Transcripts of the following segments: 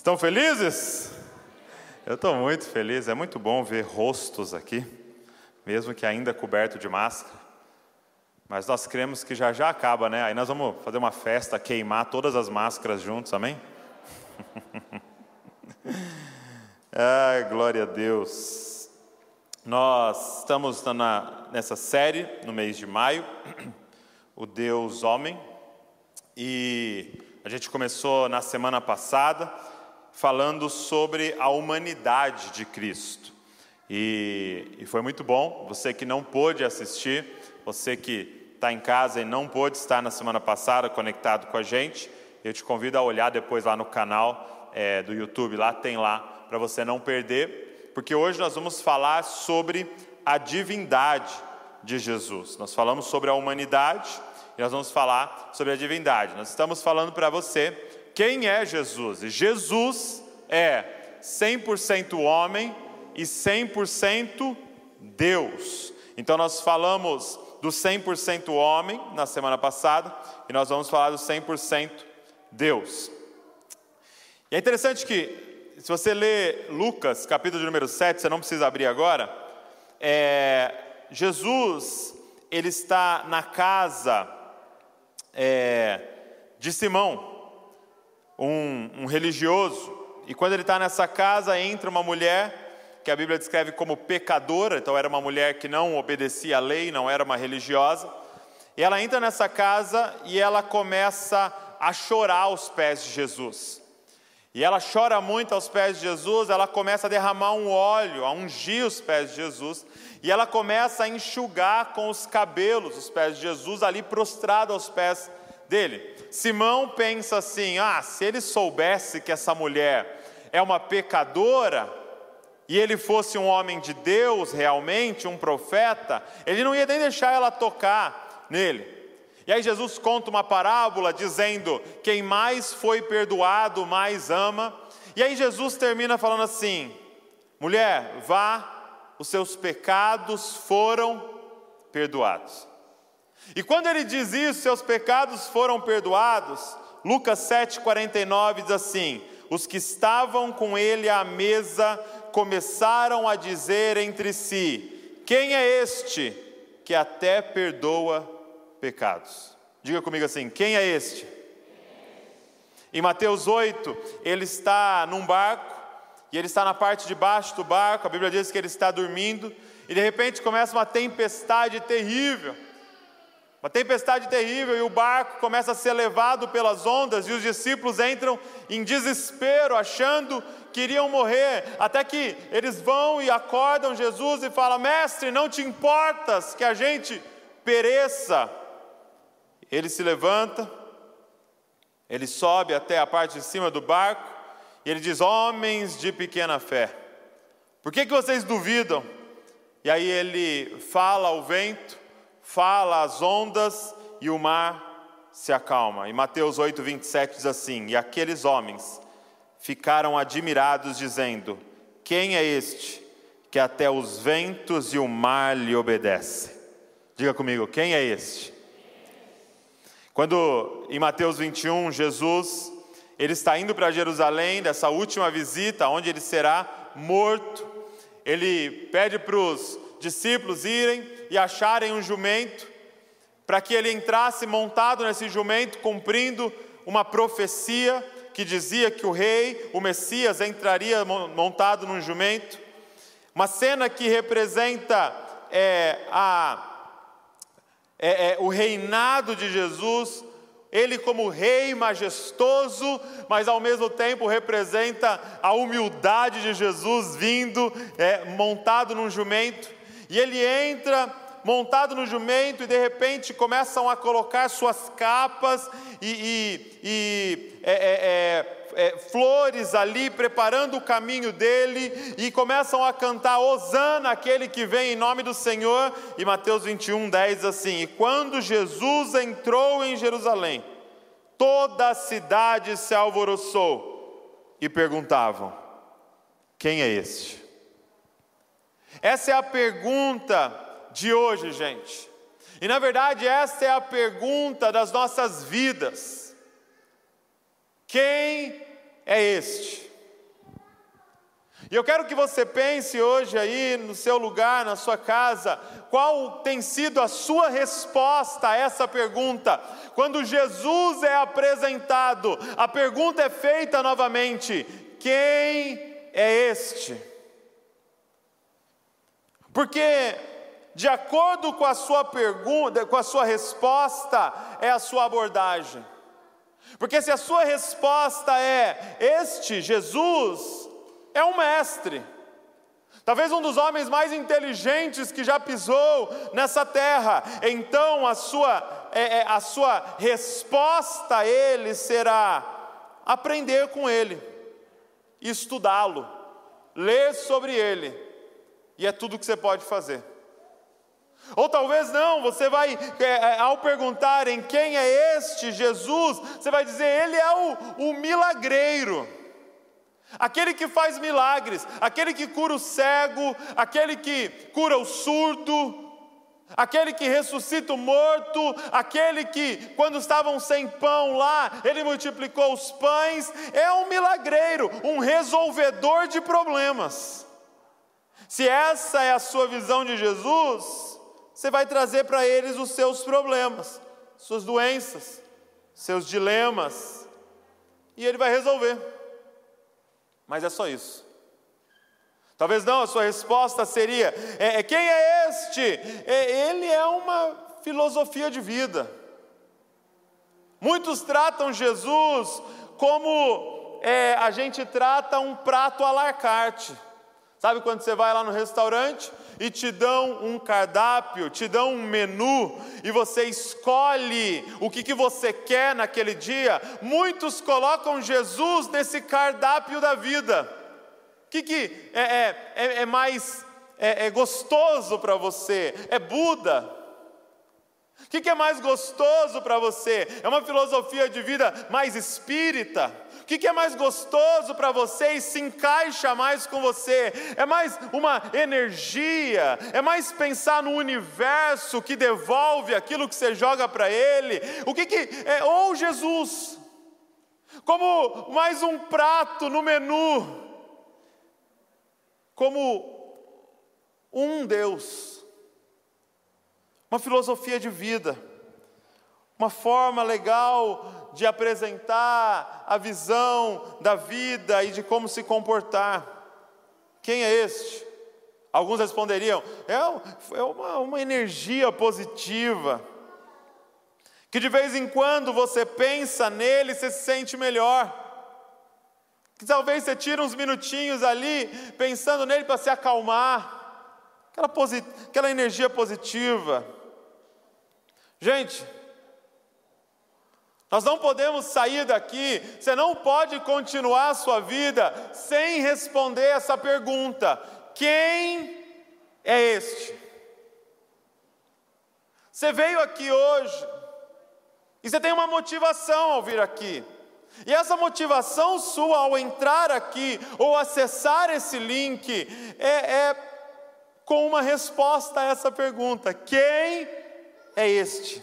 Estão felizes? Eu estou muito feliz, é muito bom ver rostos aqui, mesmo que ainda coberto de máscara. Mas nós cremos que já já acaba, né? Aí nós vamos fazer uma festa, queimar todas as máscaras juntos, amém? Ai, glória a Deus. Nós estamos na, nessa série no mês de maio, o Deus Homem, e a gente começou na semana passada falando sobre a humanidade de Cristo. E, e foi muito bom. Você que não pôde assistir, você que está em casa e não pôde estar na semana passada conectado com a gente, eu te convido a olhar depois lá no canal é, do YouTube, lá tem lá, para você não perder, porque hoje nós vamos falar sobre a divindade de Jesus. Nós falamos sobre a humanidade e nós vamos falar sobre a divindade. Nós estamos falando para você quem é Jesus? E Jesus é 100% homem e 100% Deus. Então nós falamos do 100% homem na semana passada e nós vamos falar do 100% Deus. E é interessante que, se você ler Lucas, capítulo número 7, você não precisa abrir agora, é, Jesus, ele está na casa é, de Simão, um, um religioso, e quando ele está nessa casa, entra uma mulher que a Bíblia descreve como pecadora, então era uma mulher que não obedecia à lei, não era uma religiosa, e ela entra nessa casa e ela começa a chorar aos pés de Jesus. E ela chora muito aos pés de Jesus, ela começa a derramar um óleo, a ungir os pés de Jesus, e ela começa a enxugar com os cabelos os pés de Jesus, ali prostrado aos pés dele. Simão pensa assim: ah, se ele soubesse que essa mulher é uma pecadora, e ele fosse um homem de Deus realmente, um profeta, ele não ia nem deixar ela tocar nele. E aí Jesus conta uma parábola dizendo: quem mais foi perdoado, mais ama. E aí Jesus termina falando assim: mulher, vá, os seus pecados foram perdoados. E quando ele diz isso, seus pecados foram perdoados, Lucas 7,49 diz assim: Os que estavam com ele à mesa começaram a dizer entre si: Quem é este que até perdoa pecados? Diga comigo assim: Quem é este? Em Mateus 8, ele está num barco, e ele está na parte de baixo do barco, a Bíblia diz que ele está dormindo, e de repente começa uma tempestade terrível. Uma tempestade terrível e o barco começa a ser levado pelas ondas e os discípulos entram em desespero, achando que iriam morrer, até que eles vão e acordam Jesus e falam: Mestre, não te importas que a gente pereça. Ele se levanta, ele sobe até a parte de cima do barco e ele diz: Homens de pequena fé, por que, que vocês duvidam? E aí ele fala ao vento fala às ondas e o mar se acalma. E Mateus 8, 27 diz assim: E aqueles homens ficaram admirados, dizendo: Quem é este que até os ventos e o mar lhe obedecem? Diga comigo, quem é este? Quando em Mateus 21, Jesus ele está indo para Jerusalém, dessa última visita, onde ele será morto, ele pede para os discípulos irem e acharem um jumento, para que ele entrasse montado nesse jumento, cumprindo uma profecia que dizia que o rei, o Messias, entraria montado num jumento. Uma cena que representa é, a, é, é, o reinado de Jesus, ele como rei majestoso, mas ao mesmo tempo representa a humildade de Jesus vindo é, montado num jumento. E ele entra montado no jumento e de repente começam a colocar suas capas e, e, e é, é, é, é, flores ali, preparando o caminho dele, e começam a cantar Osana, aquele que vem em nome do Senhor. E Mateus 21, 10 diz assim: E quando Jesus entrou em Jerusalém, toda a cidade se alvoroçou e perguntavam: Quem é este? Essa é a pergunta de hoje, gente. E na verdade, essa é a pergunta das nossas vidas: quem é este? E eu quero que você pense hoje aí no seu lugar, na sua casa, qual tem sido a sua resposta a essa pergunta. Quando Jesus é apresentado, a pergunta é feita novamente: quem é este? Porque de acordo com a sua pergunta, com a sua resposta, é a sua abordagem. Porque se a sua resposta é este Jesus é um mestre, talvez um dos homens mais inteligentes que já pisou nessa terra, então a sua, é, é, a sua resposta a ele será aprender com ele, estudá-lo, ler sobre ele, e é tudo que você pode fazer. Ou talvez não, você vai, é, é, ao perguntar em quem é este Jesus, você vai dizer, ele é o, o milagreiro, aquele que faz milagres, aquele que cura o cego, aquele que cura o surdo, aquele que ressuscita o morto, aquele que, quando estavam sem pão lá, ele multiplicou os pães, é um milagreiro, um resolvedor de problemas. Se essa é a sua visão de Jesus, você vai trazer para eles os seus problemas, suas doenças, seus dilemas, e ele vai resolver. Mas é só isso. Talvez não, a sua resposta seria: é, é, quem é este? É, ele é uma filosofia de vida. Muitos tratam Jesus como é, a gente trata um prato à la carte. Sabe quando você vai lá no restaurante e te dão um cardápio, te dão um menu e você escolhe o que, que você quer naquele dia? Muitos colocam Jesus nesse cardápio da vida. O que, que é, é, é, é mais é, é gostoso para você? É Buda? O que, que é mais gostoso para você? É uma filosofia de vida mais espírita? que, que é mais gostoso para você e se encaixa mais com você? É mais uma energia? É mais pensar no universo que devolve aquilo que você joga para ele? O que, que é? Ou Jesus, como mais um prato no menu, como um Deus, uma filosofia de vida, uma forma legal de apresentar a visão da vida e de como se comportar. Quem é este? Alguns responderiam: é, é uma, uma energia positiva, que de vez em quando você pensa nele e se sente melhor. Que talvez você tire uns minutinhos ali pensando nele para se acalmar, aquela, aquela energia positiva. Gente, nós não podemos sair daqui, você não pode continuar a sua vida sem responder essa pergunta: quem é este? Você veio aqui hoje e você tem uma motivação ao vir aqui. E essa motivação sua ao entrar aqui ou acessar esse link é, é com uma resposta a essa pergunta: quem é este?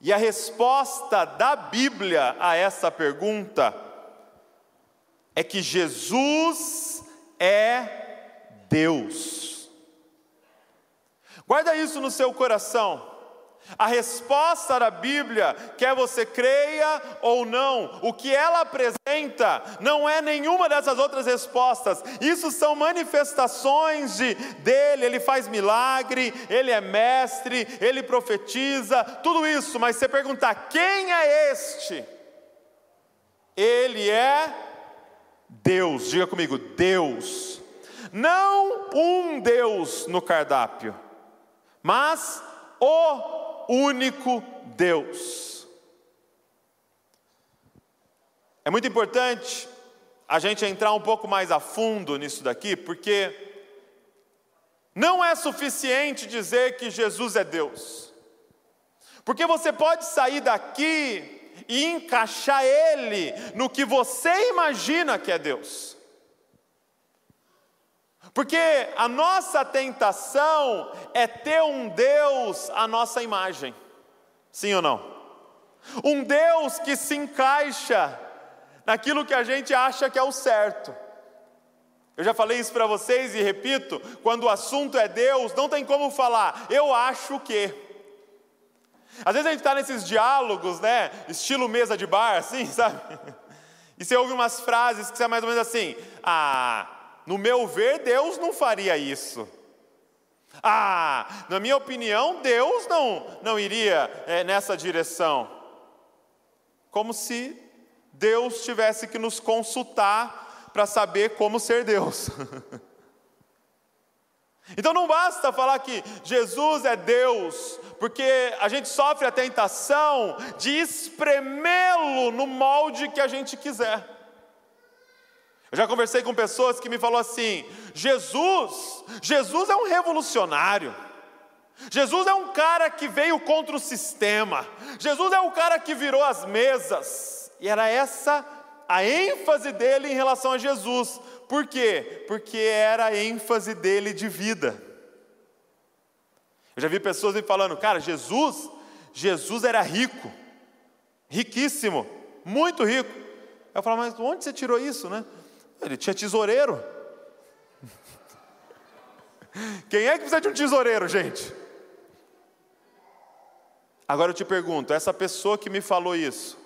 E a resposta da Bíblia a essa pergunta é que Jesus é Deus. Guarda isso no seu coração. A resposta da Bíblia, quer você creia ou não, o que ela apresenta não é nenhuma dessas outras respostas. Isso são manifestações de dele, ele faz milagre, ele é mestre, ele profetiza, tudo isso, mas você perguntar quem é este? Ele é Deus. Diga comigo, Deus. Não um Deus no cardápio, mas o único Deus. É muito importante a gente entrar um pouco mais a fundo nisso daqui, porque não é suficiente dizer que Jesus é Deus. Porque você pode sair daqui e encaixar Ele no que você imagina que é Deus. Porque a nossa tentação é ter um Deus à nossa imagem, sim ou não? Um Deus que se encaixa naquilo que a gente acha que é o certo. Eu já falei isso para vocês e repito: quando o assunto é Deus, não tem como falar, eu acho que. Às vezes a gente está nesses diálogos, né? Estilo mesa de bar, assim, sabe? E você ouve umas frases que são mais ou menos assim: Ah, no meu ver, Deus não faria isso. Ah, na minha opinião, Deus não, não iria é, nessa direção. Como se Deus tivesse que nos consultar para saber como ser Deus. Então não basta falar que Jesus é Deus, porque a gente sofre a tentação de espremê-lo no molde que a gente quiser. Eu já conversei com pessoas que me falou assim: Jesus, Jesus é um revolucionário. Jesus é um cara que veio contra o sistema. Jesus é o cara que virou as mesas. E era essa a ênfase dele em relação a Jesus. Por quê? Porque era a ênfase dele de vida. Eu já vi pessoas me falando, cara, Jesus, Jesus era rico, riquíssimo, muito rico. Eu falo, mas onde você tirou isso, né? Ele tinha tesoureiro. Quem é que precisa de um tesoureiro, gente? Agora eu te pergunto, essa pessoa que me falou isso,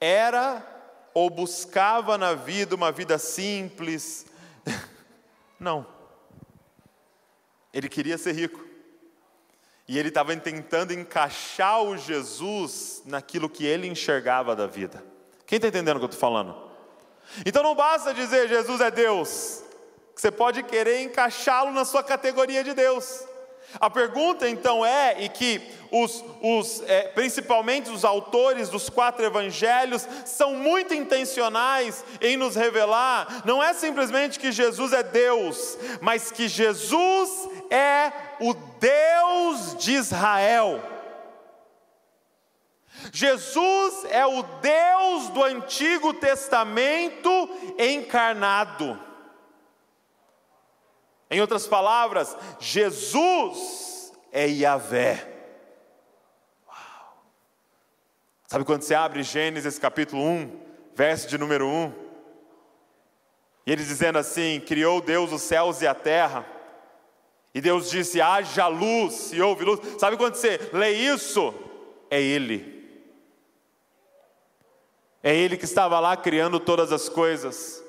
era ou buscava na vida uma vida simples. Não. Ele queria ser rico. E ele estava tentando encaixar o Jesus naquilo que ele enxergava da vida. Quem está entendendo o que eu estou falando? Então não basta dizer Jesus é Deus, você pode querer encaixá-lo na sua categoria de Deus. A pergunta então é, e que os, os é, principalmente os autores dos quatro evangelhos são muito intencionais em nos revelar, não é simplesmente que Jesus é Deus, mas que Jesus é o Deus de Israel. Jesus é o Deus do Antigo Testamento encarnado. Em outras palavras, Jesus é Yahvé. Uau. Sabe quando você abre Gênesis capítulo 1, verso de número 1? E ele dizendo assim: Criou Deus os céus e a terra. E Deus disse: haja luz, e houve luz. Sabe quando você lê isso? É Ele. É Ele que estava lá criando todas as coisas.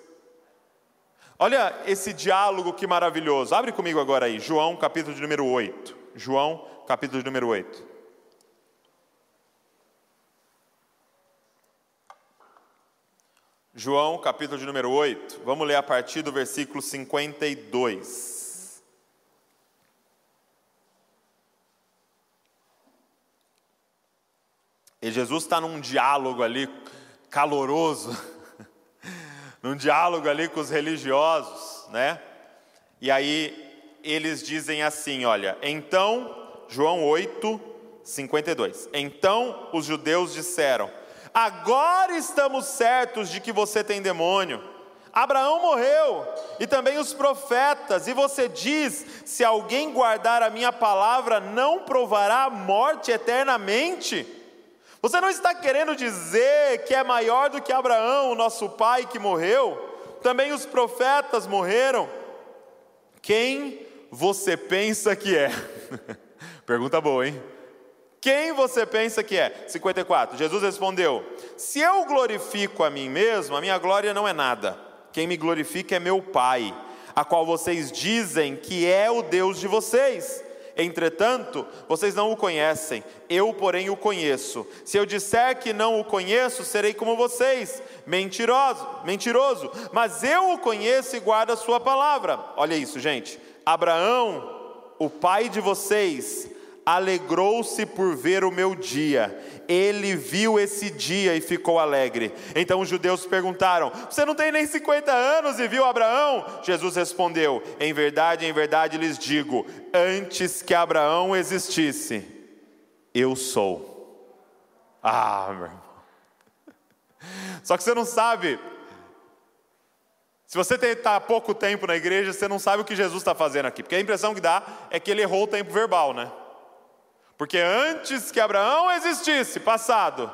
Olha esse diálogo que maravilhoso. Abre comigo agora aí, João capítulo de número 8. João capítulo de número 8. João capítulo de número 8. Vamos ler a partir do versículo 52. E Jesus está num diálogo ali caloroso num diálogo ali com os religiosos, né? E aí eles dizem assim: olha, então, João 8, 52. Então os judeus disseram: agora estamos certos de que você tem demônio. Abraão morreu, e também os profetas, e você diz: se alguém guardar a minha palavra, não provará a morte eternamente. Você não está querendo dizer que é maior do que Abraão, o nosso pai que morreu? Também os profetas morreram. Quem você pensa que é? Pergunta boa, hein? Quem você pensa que é? 54. Jesus respondeu: Se eu glorifico a mim mesmo, a minha glória não é nada. Quem me glorifica é meu Pai, a qual vocês dizem que é o Deus de vocês. Entretanto, vocês não o conhecem, eu, porém, o conheço. Se eu disser que não o conheço, serei como vocês, mentiroso, mentiroso. Mas eu o conheço e guardo a sua palavra. Olha isso, gente. Abraão, o pai de vocês, alegrou-se por ver o meu dia. Ele viu esse dia e ficou alegre. Então os judeus perguntaram: Você não tem nem 50 anos e viu Abraão? Jesus respondeu: Em verdade, em verdade lhes digo: Antes que Abraão existisse, eu sou. Ah, meu irmão. Só que você não sabe. Se você está há pouco tempo na igreja, você não sabe o que Jesus está fazendo aqui. Porque a impressão que dá é que ele errou o tempo verbal, né? Porque antes que Abraão existisse, passado,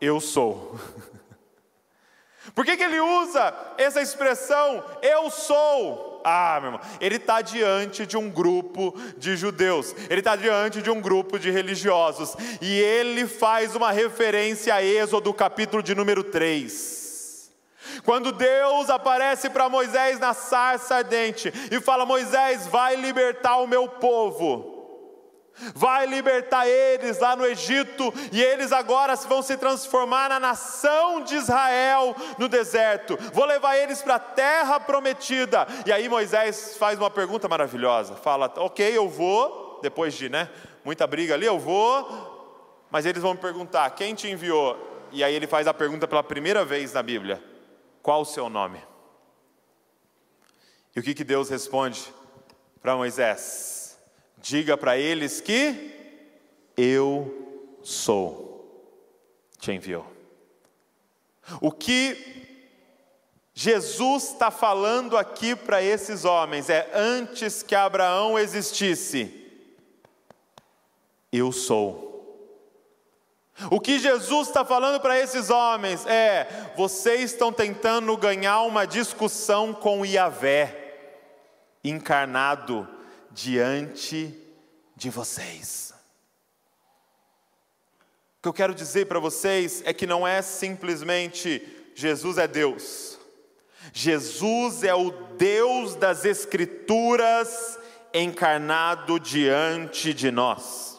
eu sou. Por que, que ele usa essa expressão, eu sou? Ah, meu irmão, ele está diante de um grupo de judeus, ele está diante de um grupo de religiosos, e ele faz uma referência a Êxodo, capítulo de número 3. Quando Deus aparece para Moisés na sarça ardente e fala: Moisés, vai libertar o meu povo vai libertar eles lá no Egito, e eles agora vão se transformar na nação de Israel no deserto. Vou levar eles para a terra prometida. E aí Moisés faz uma pergunta maravilhosa: fala, ok, eu vou, depois de né, muita briga ali, eu vou, mas eles vão me perguntar: quem te enviou? E aí ele faz a pergunta pela primeira vez na Bíblia: qual o seu nome? E o que, que Deus responde para Moisés? Diga para eles que eu sou, te enviou. O que Jesus está falando aqui para esses homens é: antes que Abraão existisse, eu sou. O que Jesus está falando para esses homens é: vocês estão tentando ganhar uma discussão com Yahvé, encarnado diante de vocês. O que eu quero dizer para vocês é que não é simplesmente Jesus é Deus. Jesus é o Deus das Escrituras encarnado diante de nós.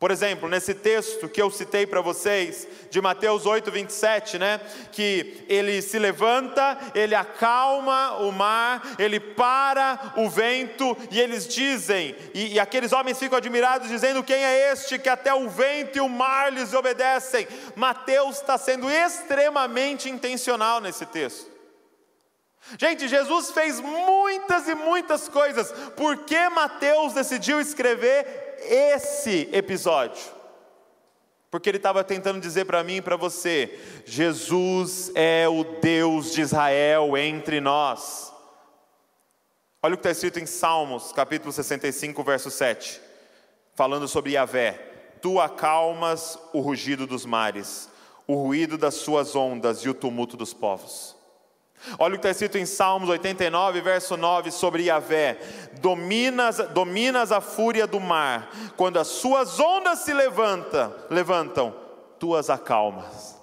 Por exemplo, nesse texto que eu citei para vocês, de Mateus 8, 27, né? Que ele se levanta, ele acalma o mar, ele para o vento, e eles dizem, e, e aqueles homens ficam admirados, dizendo: Quem é este que até o vento e o mar lhes obedecem? Mateus está sendo extremamente intencional nesse texto. Gente, Jesus fez muitas e muitas coisas, por que Mateus decidiu escrever esse episódio. Porque ele estava tentando dizer para mim e para você: Jesus é o Deus de Israel entre nós. Olha o que está escrito em Salmos, capítulo 65, verso 7, falando sobre Yahvé: Tu acalmas o rugido dos mares, o ruído das suas ondas e o tumulto dos povos. Olha o que está escrito em Salmos 89, verso 9, sobre Yahvé: dominas, dominas a fúria do mar, quando as suas ondas se levanta, levantam, tu as acalmas.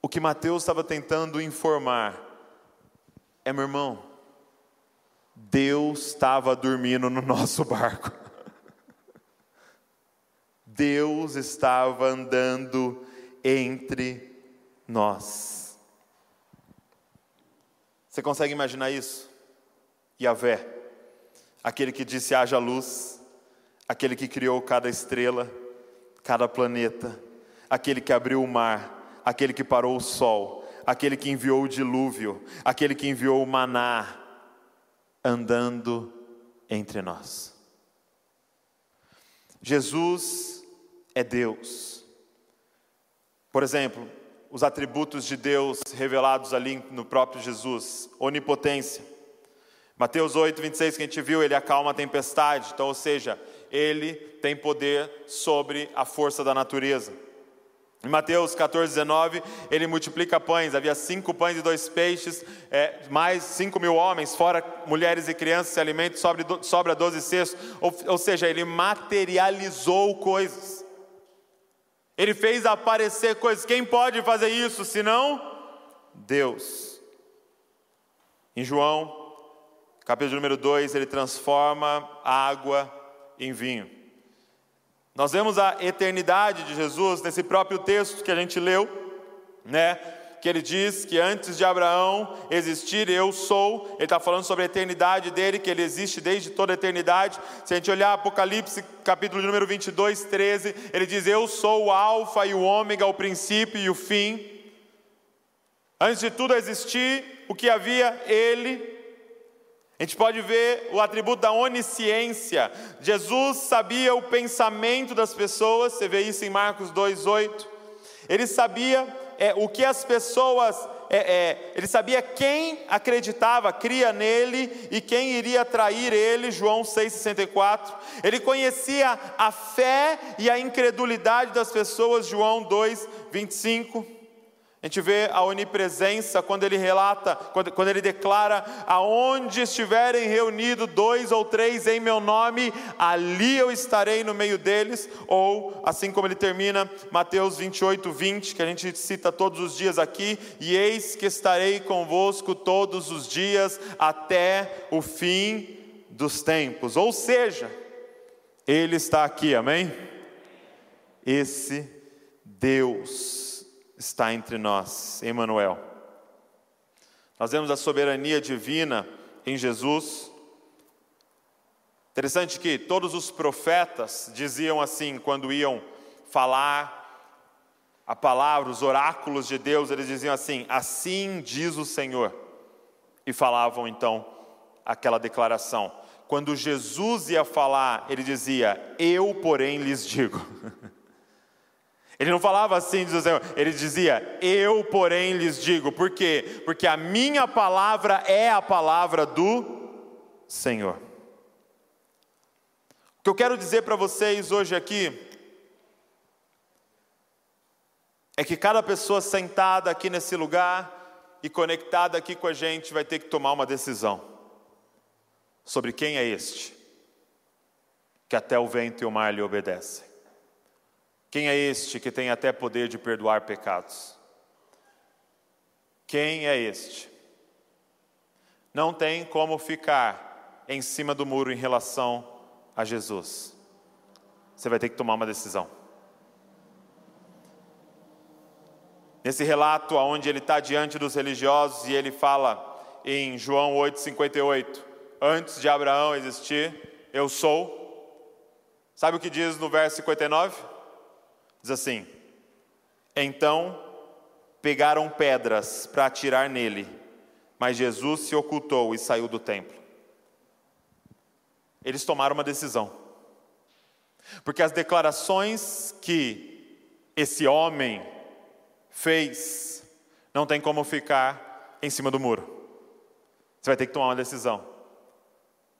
O que Mateus estava tentando informar é, meu irmão, Deus estava dormindo no nosso barco. Deus estava andando entre nós. Você consegue imaginar isso? Yahvé, aquele que disse haja luz, aquele que criou cada estrela, cada planeta, aquele que abriu o mar, aquele que parou o sol, aquele que enviou o dilúvio, aquele que enviou o maná, andando entre nós. Jesus é Deus. Por exemplo, os atributos de Deus revelados ali no próprio Jesus, onipotência. Mateus 8, 26, que a gente viu, ele acalma a tempestade, então, ou seja, ele tem poder sobre a força da natureza. Em Mateus 14, 19, ele multiplica pães, havia cinco pães e dois peixes, é, mais cinco mil homens, fora mulheres e crianças, se alimentam, sobra, sobra doze cestos, ou, ou seja, ele materializou coisas. Ele fez aparecer coisas. Quem pode fazer isso senão Deus? Em João, capítulo número 2, ele transforma água em vinho. Nós vemos a eternidade de Jesus nesse próprio texto que a gente leu, né? Que ele diz que antes de Abraão existir, eu sou. Ele está falando sobre a eternidade dele, que ele existe desde toda a eternidade. Se a gente olhar Apocalipse, capítulo número 22, 13, ele diz: Eu sou o Alfa e o Ômega, o princípio e o fim. Antes de tudo existir, o que havia, ele. A gente pode ver o atributo da onisciência. Jesus sabia o pensamento das pessoas, você vê isso em Marcos 2,8. Ele sabia é, o que as pessoas, é, é, ele sabia quem acreditava, cria nele e quem iria trair ele, João 6,64. Ele conhecia a fé e a incredulidade das pessoas, João 2,25. A gente vê a onipresença quando ele relata, quando, quando, ele declara: aonde estiverem reunidos dois ou três em meu nome, ali eu estarei no meio deles. Ou, assim como ele termina, Mateus 28, 20, que a gente cita todos os dias aqui: e eis que estarei convosco todos os dias até o fim dos tempos. Ou seja, ele está aqui, amém? Esse Deus está entre nós, Emmanuel. Nós vemos a soberania divina em Jesus. Interessante que todos os profetas diziam assim, quando iam falar a palavra, os oráculos de Deus, eles diziam assim: Assim diz o Senhor. E falavam então aquela declaração. Quando Jesus ia falar, ele dizia: Eu, porém, lhes digo. Ele não falava assim, ele dizia: Eu, porém, lhes digo. Por quê? Porque a minha palavra é a palavra do Senhor. O que eu quero dizer para vocês hoje aqui é que cada pessoa sentada aqui nesse lugar e conectada aqui com a gente vai ter que tomar uma decisão sobre quem é este que até o vento e o mar lhe obedecem. Quem é este que tem até poder de perdoar pecados? Quem é este? Não tem como ficar em cima do muro em relação a Jesus. Você vai ter que tomar uma decisão. Nesse relato, onde ele está diante dos religiosos e ele fala em João 8,58: Antes de Abraão existir, eu sou. Sabe o que diz no verso 59? Diz assim: Então pegaram pedras para atirar nele, mas Jesus se ocultou e saiu do templo. Eles tomaram uma decisão, porque as declarações que esse homem fez não tem como ficar em cima do muro. Você vai ter que tomar uma decisão.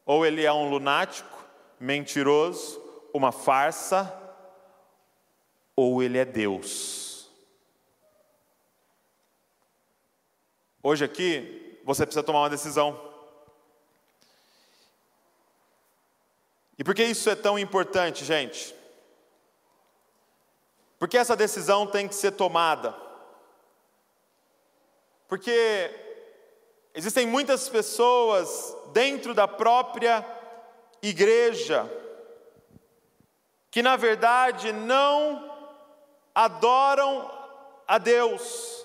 Ou ele é um lunático, mentiroso, uma farsa, ou ele é Deus. Hoje aqui, você precisa tomar uma decisão. E por que isso é tão importante, gente? Porque essa decisão tem que ser tomada. Porque existem muitas pessoas dentro da própria igreja que, na verdade, não adoram a Deus.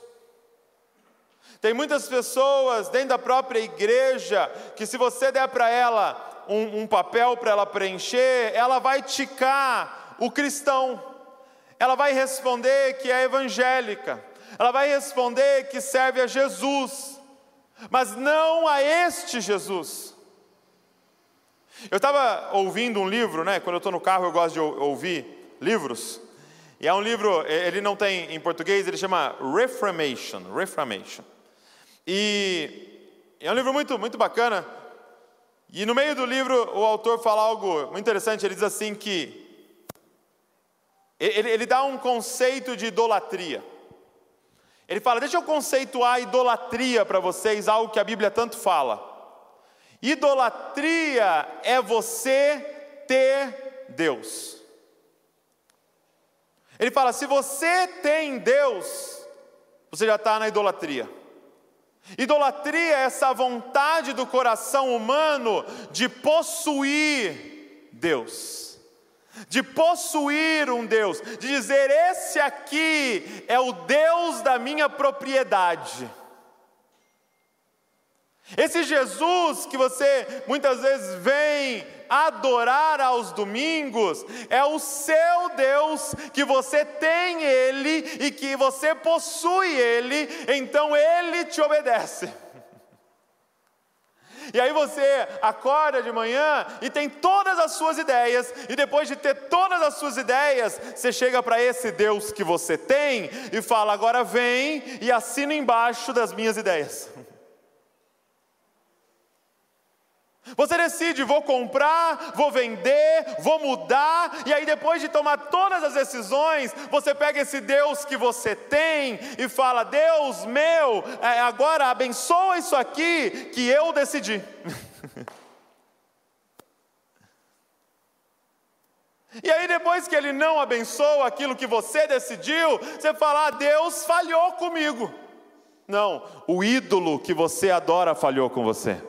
Tem muitas pessoas dentro da própria igreja que, se você der para ela um, um papel para ela preencher, ela vai ticar o cristão, ela vai responder que é evangélica, ela vai responder que serve a Jesus, mas não a este Jesus. Eu estava ouvindo um livro, né? Quando eu estou no carro, eu gosto de ouvir livros. E é um livro, ele não tem em português, ele chama Reformation, Reformation. E é um livro muito, muito bacana. E no meio do livro o autor fala algo muito interessante, ele diz assim que ele, ele dá um conceito de idolatria. Ele fala, deixa eu conceituar idolatria para vocês, algo que a Bíblia tanto fala. Idolatria é você ter Deus. Ele fala: se você tem Deus, você já está na idolatria. Idolatria é essa vontade do coração humano de possuir Deus, de possuir um Deus, de dizer: esse aqui é o Deus da minha propriedade. Esse Jesus que você muitas vezes vem adorar aos domingos, é o seu Deus, que você tem Ele e que você possui Ele, então Ele te obedece. E aí você acorda de manhã e tem todas as suas ideias, e depois de ter todas as suas ideias, você chega para esse Deus que você tem e fala: agora vem e assina embaixo das minhas ideias. Você decide, vou comprar, vou vender, vou mudar, e aí depois de tomar todas as decisões, você pega esse Deus que você tem e fala: Deus meu, é, agora abençoa isso aqui que eu decidi. E aí, depois que ele não abençoa aquilo que você decidiu, você fala: ah, Deus falhou comigo. Não, o ídolo que você adora falhou com você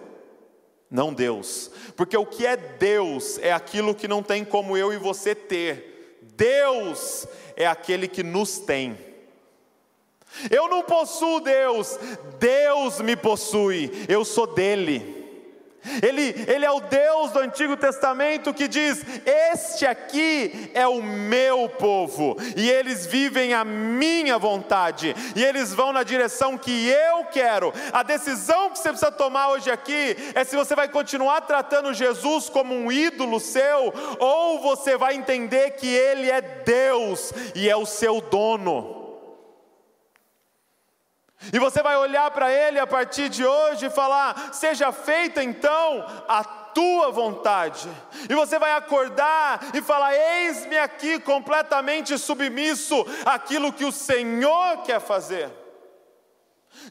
não Deus. Porque o que é Deus é aquilo que não tem como eu e você ter. Deus é aquele que nos tem. Eu não possuo Deus, Deus me possui, eu sou dele. Ele, ele é o Deus do Antigo Testamento que diz: Este aqui é o meu povo, e eles vivem a minha vontade, e eles vão na direção que eu quero. A decisão que você precisa tomar hoje aqui é se você vai continuar tratando Jesus como um ídolo seu, ou você vai entender que Ele é Deus e é o seu dono. E você vai olhar para ele a partir de hoje e falar: seja feita então a tua vontade. E você vai acordar e falar: eis-me aqui completamente submisso àquilo que o Senhor quer fazer.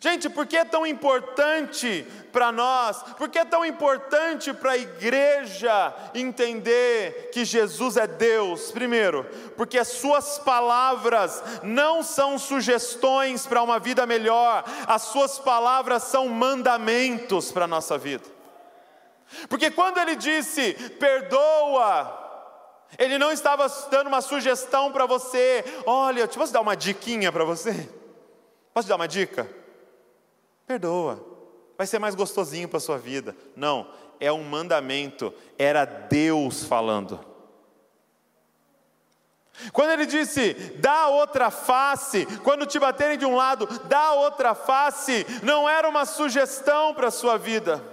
Gente, por que é tão importante para nós, por que é tão importante para a igreja entender que Jesus é Deus? Primeiro, porque as suas palavras não são sugestões para uma vida melhor, as suas palavras são mandamentos para a nossa vida. Porque quando ele disse, perdoa, ele não estava dando uma sugestão para você, olha, eu posso dar uma diquinha para você? Posso te dar uma dica? Perdoa, vai ser mais gostosinho para a sua vida. Não, é um mandamento, era Deus falando. Quando ele disse, dá outra face, quando te baterem de um lado, dá outra face, não era uma sugestão para a sua vida.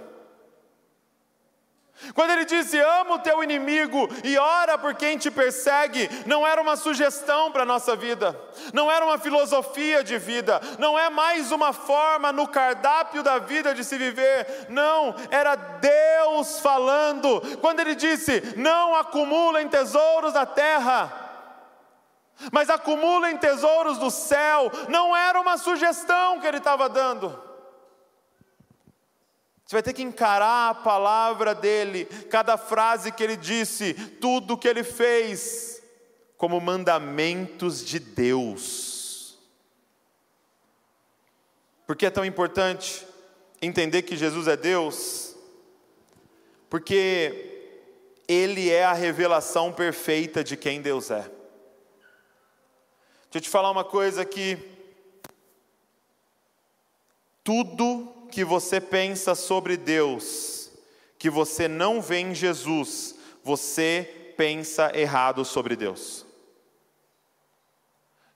Quando ele disse, ama o teu inimigo e ora por quem te persegue, não era uma sugestão para a nossa vida, não era uma filosofia de vida, não é mais uma forma no cardápio da vida de se viver, não, era Deus falando. Quando ele disse, não acumulem tesouros na terra, mas acumulem tesouros do céu, não era uma sugestão que ele estava dando. Você vai ter que encarar a palavra dele, cada frase que ele disse, tudo que ele fez, como mandamentos de Deus. Por que é tão importante entender que Jesus é Deus? Porque Ele é a revelação perfeita de quem Deus é. Deixa eu te falar uma coisa aqui. Tudo que você pensa sobre Deus, que você não vê em Jesus, você pensa errado sobre Deus.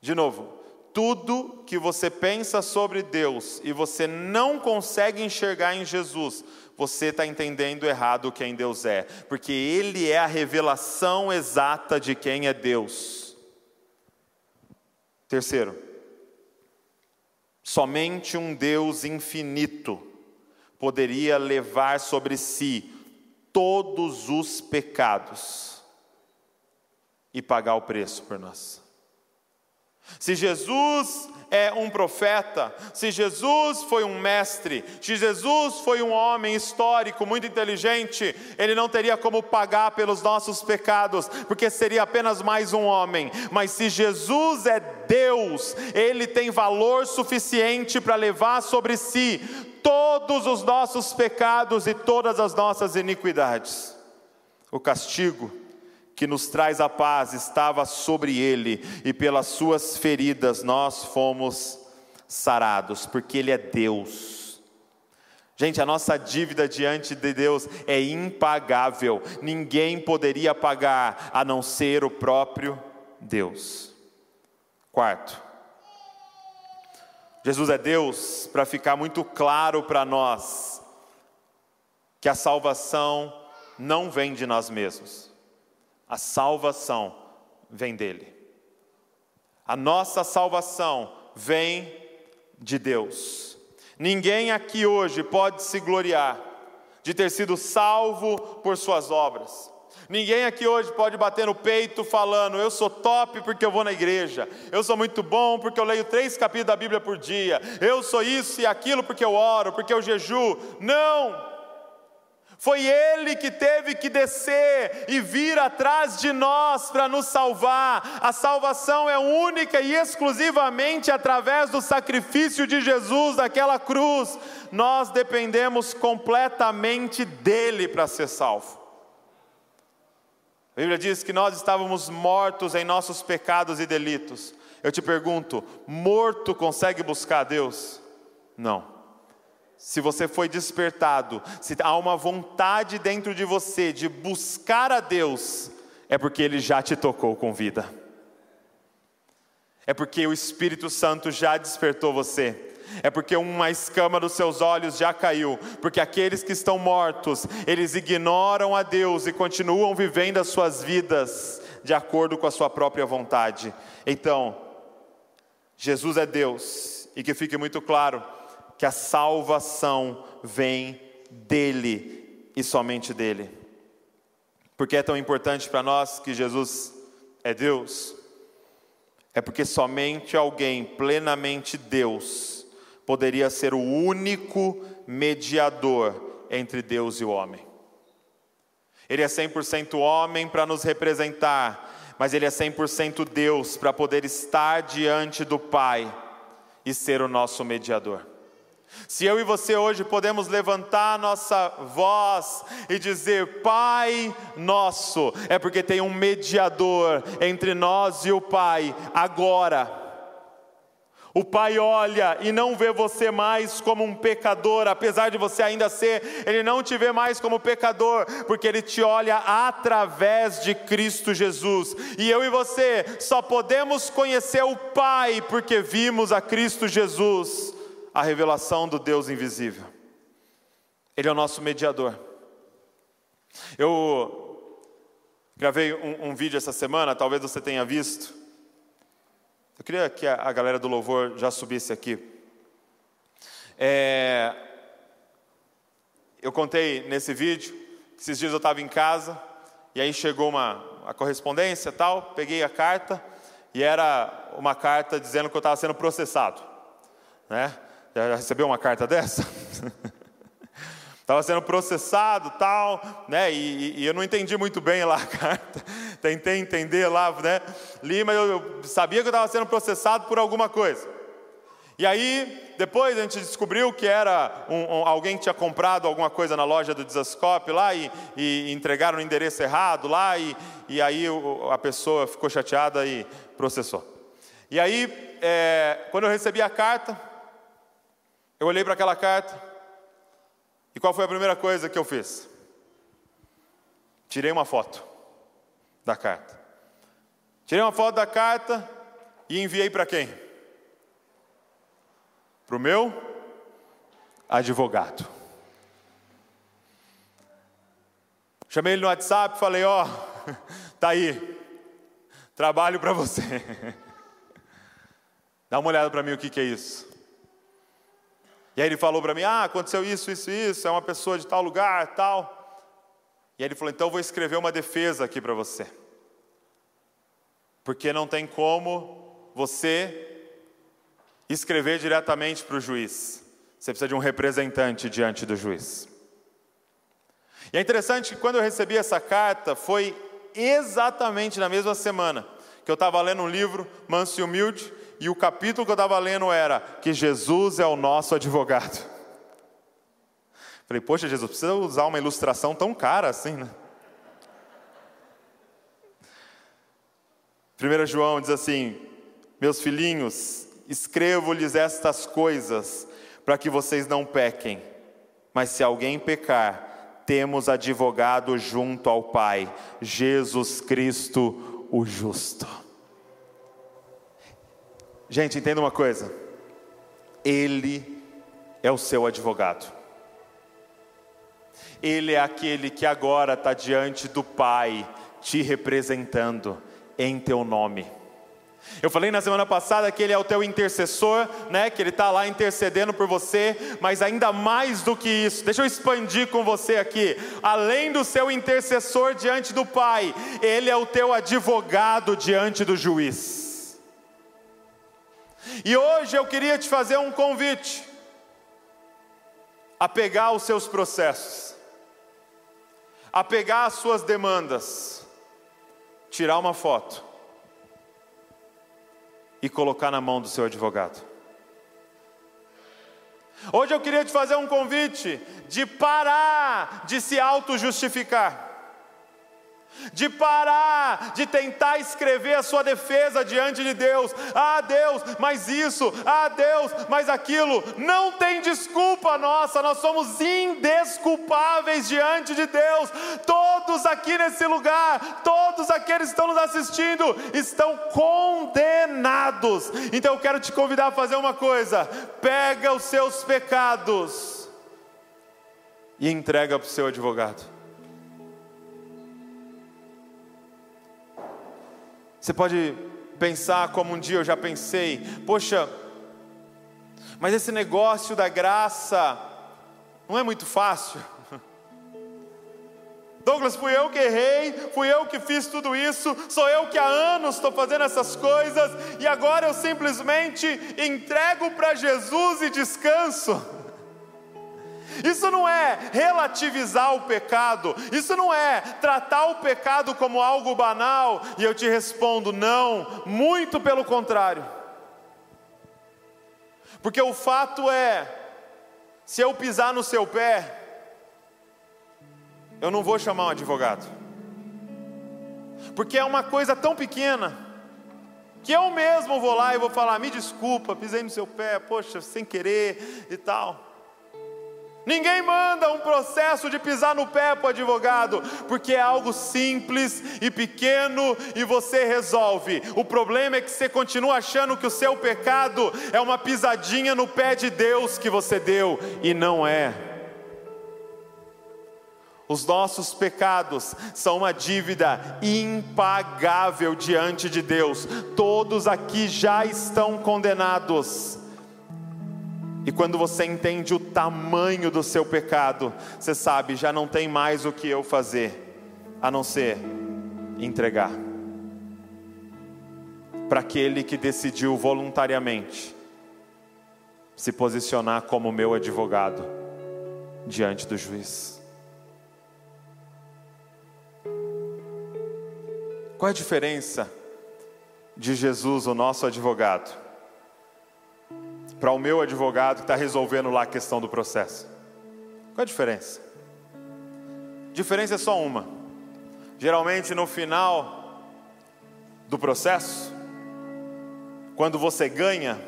De novo, tudo que você pensa sobre Deus e você não consegue enxergar em Jesus, você está entendendo errado quem Deus é, porque Ele é a revelação exata de quem é Deus. Terceiro, Somente um Deus infinito poderia levar sobre si todos os pecados e pagar o preço por nós. Se Jesus é um profeta, se Jesus foi um mestre, se Jesus foi um homem histórico muito inteligente, ele não teria como pagar pelos nossos pecados, porque seria apenas mais um homem. Mas se Jesus é Deus, ele tem valor suficiente para levar sobre si todos os nossos pecados e todas as nossas iniquidades. O castigo que nos traz a paz estava sobre ele, e pelas suas feridas nós fomos sarados, porque ele é Deus. Gente, a nossa dívida diante de Deus é impagável, ninguém poderia pagar a não ser o próprio Deus. Quarto, Jesus é Deus para ficar muito claro para nós que a salvação não vem de nós mesmos. A salvação vem dele. A nossa salvação vem de Deus. Ninguém aqui hoje pode se gloriar, de ter sido salvo por suas obras. Ninguém aqui hoje pode bater no peito falando, eu sou top porque eu vou na igreja, eu sou muito bom porque eu leio três capítulos da Bíblia por dia, eu sou isso e aquilo porque eu oro, porque eu jejuo. Não! Foi Ele que teve que descer e vir atrás de nós para nos salvar. A salvação é única e exclusivamente através do sacrifício de Jesus naquela cruz. Nós dependemos completamente dele para ser salvo. A Bíblia diz que nós estávamos mortos em nossos pecados e delitos. Eu te pergunto: morto consegue buscar a Deus? Não se você foi despertado, se há uma vontade dentro de você de buscar a Deus, é porque Ele já te tocou com vida, é porque o Espírito Santo já despertou você, é porque uma escama dos seus olhos já caiu, porque aqueles que estão mortos, eles ignoram a Deus e continuam vivendo as suas vidas de acordo com a sua própria vontade. Então, Jesus é Deus, e que fique muito claro, que a salvação vem dele e somente dele. Porque é tão importante para nós que Jesus é Deus? É porque somente alguém plenamente Deus poderia ser o único mediador entre Deus e o homem. Ele é 100% homem para nos representar, mas ele é 100% Deus para poder estar diante do Pai e ser o nosso mediador. Se eu e você hoje podemos levantar nossa voz e dizer Pai nosso, é porque tem um mediador entre nós e o Pai agora. O Pai olha e não vê você mais como um pecador, apesar de você ainda ser, Ele não te vê mais como pecador, porque Ele te olha através de Cristo Jesus. E eu e você só podemos conhecer o Pai porque vimos a Cristo Jesus a revelação do Deus invisível. Ele é o nosso mediador. Eu gravei um, um, vídeo essa semana, talvez você tenha visto. Eu queria que a, a galera do louvor já subisse aqui. É, eu contei nesse vídeo que esses dias eu estava em casa e aí chegou uma a correspondência tal, peguei a carta e era uma carta dizendo que eu estava sendo processado, né? Já recebeu uma carta dessa? Estava sendo processado tal, né? E, e, eu não entendi muito bem lá a carta. Tentei entender lá, né? Li, mas eu, eu sabia que eu estava sendo processado por alguma coisa. E aí, depois a gente descobriu que era um, um, alguém que tinha comprado alguma coisa na loja do Desascope lá e, e entregaram o endereço errado lá, e, e aí o, a pessoa ficou chateada e processou. E aí, é, quando eu recebi a carta, eu olhei para aquela carta e qual foi a primeira coisa que eu fiz? Tirei uma foto da carta. Tirei uma foto da carta e enviei para quem? Para o meu advogado. Chamei ele no WhatsApp e falei: Ó, oh, tá aí, trabalho para você. Dá uma olhada para mim o que, que é isso. E aí ele falou para mim: Ah, aconteceu isso, isso, isso, é uma pessoa de tal lugar, tal. E aí ele falou: Então vou escrever uma defesa aqui para você. Porque não tem como você escrever diretamente para o juiz. Você precisa de um representante diante do juiz. E é interessante que quando eu recebi essa carta, foi exatamente na mesma semana que eu estava lendo um livro, Manso e Humilde, e o capítulo que eu estava lendo era que Jesus é o nosso advogado. Falei, poxa, Jesus, precisa usar uma ilustração tão cara assim, né? 1 João diz assim: Meus filhinhos, escrevo-lhes estas coisas para que vocês não pequem. Mas se alguém pecar, temos advogado junto ao Pai, Jesus Cristo, o justo. Gente, entenda uma coisa: Ele é o seu advogado. Ele é aquele que agora está diante do Pai, te representando em teu nome. Eu falei na semana passada que ele é o teu intercessor, né? Que ele está lá intercedendo por você, mas ainda mais do que isso, deixa eu expandir com você aqui. Além do seu intercessor diante do Pai, ele é o teu advogado diante do juiz. E hoje eu queria te fazer um convite a pegar os seus processos, a pegar as suas demandas, tirar uma foto e colocar na mão do seu advogado. Hoje eu queria te fazer um convite de parar de se auto-justificar de parar, de tentar escrever a sua defesa diante de Deus. Ah, Deus, mas isso, ah, Deus, mas aquilo. Não tem desculpa nossa, nós somos indesculpáveis diante de Deus. Todos aqui nesse lugar, todos aqueles que estão nos assistindo, estão condenados. Então eu quero te convidar a fazer uma coisa: pega os seus pecados e entrega para o seu advogado. Você pode pensar como um dia eu já pensei, poxa, mas esse negócio da graça não é muito fácil. Douglas, fui eu que errei, fui eu que fiz tudo isso, sou eu que há anos estou fazendo essas coisas, e agora eu simplesmente entrego para Jesus e descanso. Isso não é relativizar o pecado, isso não é tratar o pecado como algo banal, e eu te respondo: não, muito pelo contrário. Porque o fato é, se eu pisar no seu pé, eu não vou chamar um advogado, porque é uma coisa tão pequena, que eu mesmo vou lá e vou falar: me desculpa, pisei no seu pé, poxa, sem querer e tal. Ninguém manda um processo de pisar no pé para o advogado, porque é algo simples e pequeno e você resolve. O problema é que você continua achando que o seu pecado é uma pisadinha no pé de Deus que você deu, e não é. Os nossos pecados são uma dívida impagável diante de Deus, todos aqui já estão condenados e quando você entende o tamanho do seu pecado, você sabe, já não tem mais o que eu fazer, a não ser entregar. Para aquele que decidiu voluntariamente se posicionar como meu advogado diante do juiz. Qual é a diferença de Jesus, o nosso advogado? Para o meu advogado que está resolvendo lá a questão do processo? Qual a diferença? Diferença é só uma. Geralmente no final do processo, quando você ganha,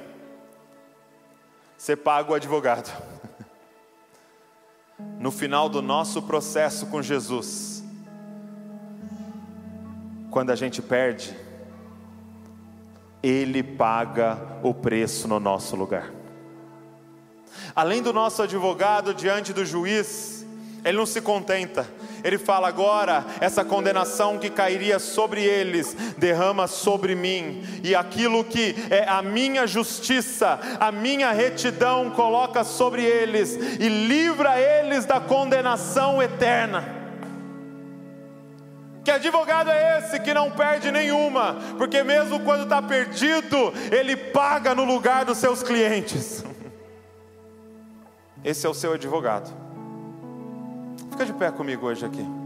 você paga o advogado. No final do nosso processo com Jesus, quando a gente perde, ele paga o preço no nosso lugar. Além do nosso advogado diante do juiz, ele não se contenta, ele fala agora: essa condenação que cairia sobre eles, derrama sobre mim, e aquilo que é a minha justiça, a minha retidão, coloca sobre eles, e livra eles da condenação eterna. Que advogado é esse que não perde nenhuma? Porque mesmo quando está perdido, ele paga no lugar dos seus clientes. Esse é o seu advogado. Fica de pé comigo hoje aqui.